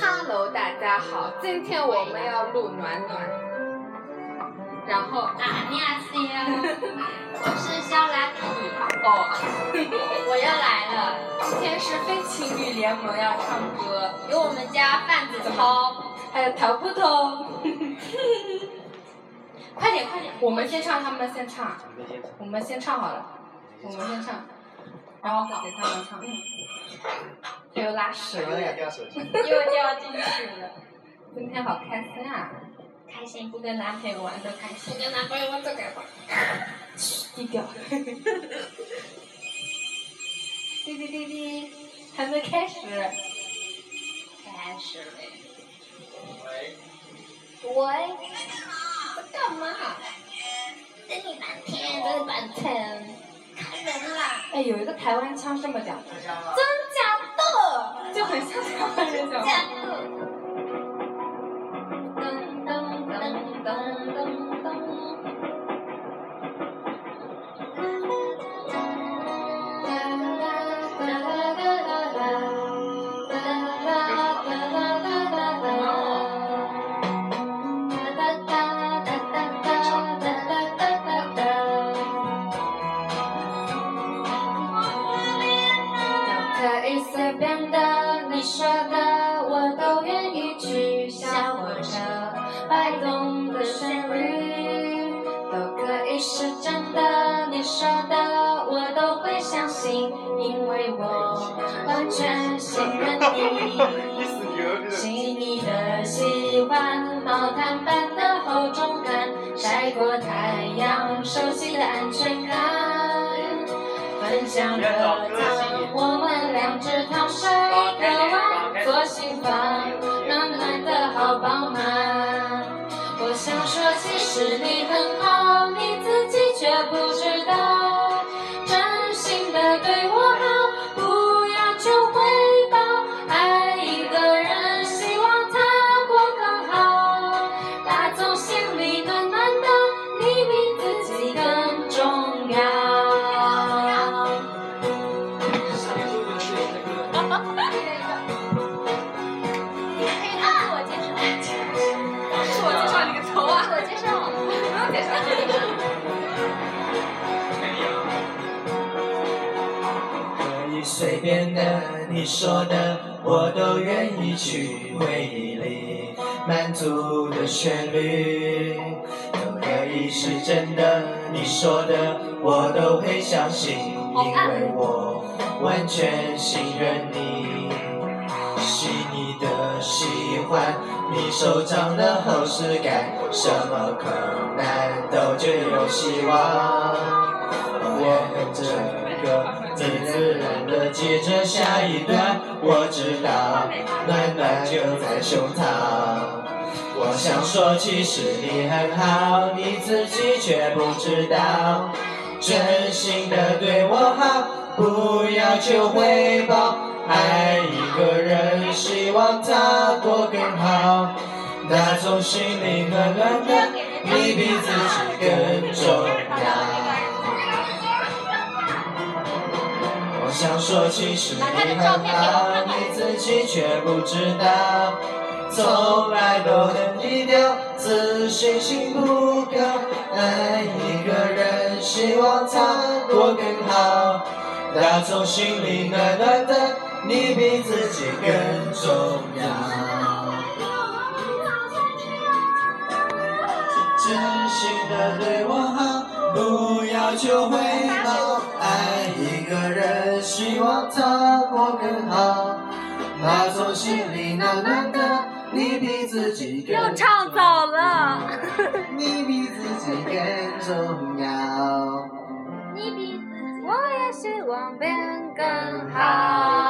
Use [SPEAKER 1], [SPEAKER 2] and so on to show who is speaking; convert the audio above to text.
[SPEAKER 1] Hello，大家好，今天我们要录暖暖，然后
[SPEAKER 2] 啊，你好，C 我是肖拉皮，
[SPEAKER 1] 哦，
[SPEAKER 2] 我又来了，
[SPEAKER 1] 今天是非情侣联盟要唱歌，
[SPEAKER 2] 有我们家范子涛，
[SPEAKER 1] 还有陶不通，
[SPEAKER 2] 快点快点，
[SPEAKER 1] 我们先唱，他们先唱，我们先唱好了，我们先唱，然后给他们唱，嗯，又拉屎了，
[SPEAKER 2] 又掉进去了，
[SPEAKER 1] 今天好开心啊！
[SPEAKER 2] 开心不跟男朋友玩都开心，
[SPEAKER 1] 不跟男朋友玩都开心，低调。滴滴滴滴，还没开始。
[SPEAKER 2] 开始嘞。
[SPEAKER 3] 喂。
[SPEAKER 2] 喂。
[SPEAKER 1] 在干嘛？有一个台湾腔这么讲的。
[SPEAKER 2] 真假的？
[SPEAKER 1] 就很像台湾人
[SPEAKER 4] 是真的，你说的我都会相信，因为我完全信任你。细腻的喜欢，毛毯般的厚重感，晒过太阳，熟悉的安全感。分享热汤，我们两只汤匙一个碗，做心房，暖暖的好饱满。我想说，其实你
[SPEAKER 3] 随便的，你说的我都愿意去。回忆里满足的旋律，都可以是真的，你说的我都会相信，因为我完全信任你。细腻的喜欢，你手掌的厚实感，什么困难都觉有希望。我跟这个自自然的接着下一段，我知道暖暖就在胸膛。我想说，其实你很好，你自己却不知道，真心的对我好，不要求回报。爱一个人，希望他过更好，打从心里暖暖的，你比自己更其实你很好，你自己却不知道，从来都很低调，自信心不高。爱一个人，希望他过更好，打从心里暖暖的，你比自己更重要。真心的对我好，不要求回报。爱一个人，希望他过更好，打从心里暖暖的，你比自己更
[SPEAKER 1] 又唱走了。
[SPEAKER 3] 你比自己更重要。
[SPEAKER 2] 你比自己。
[SPEAKER 4] 我也希望变更好。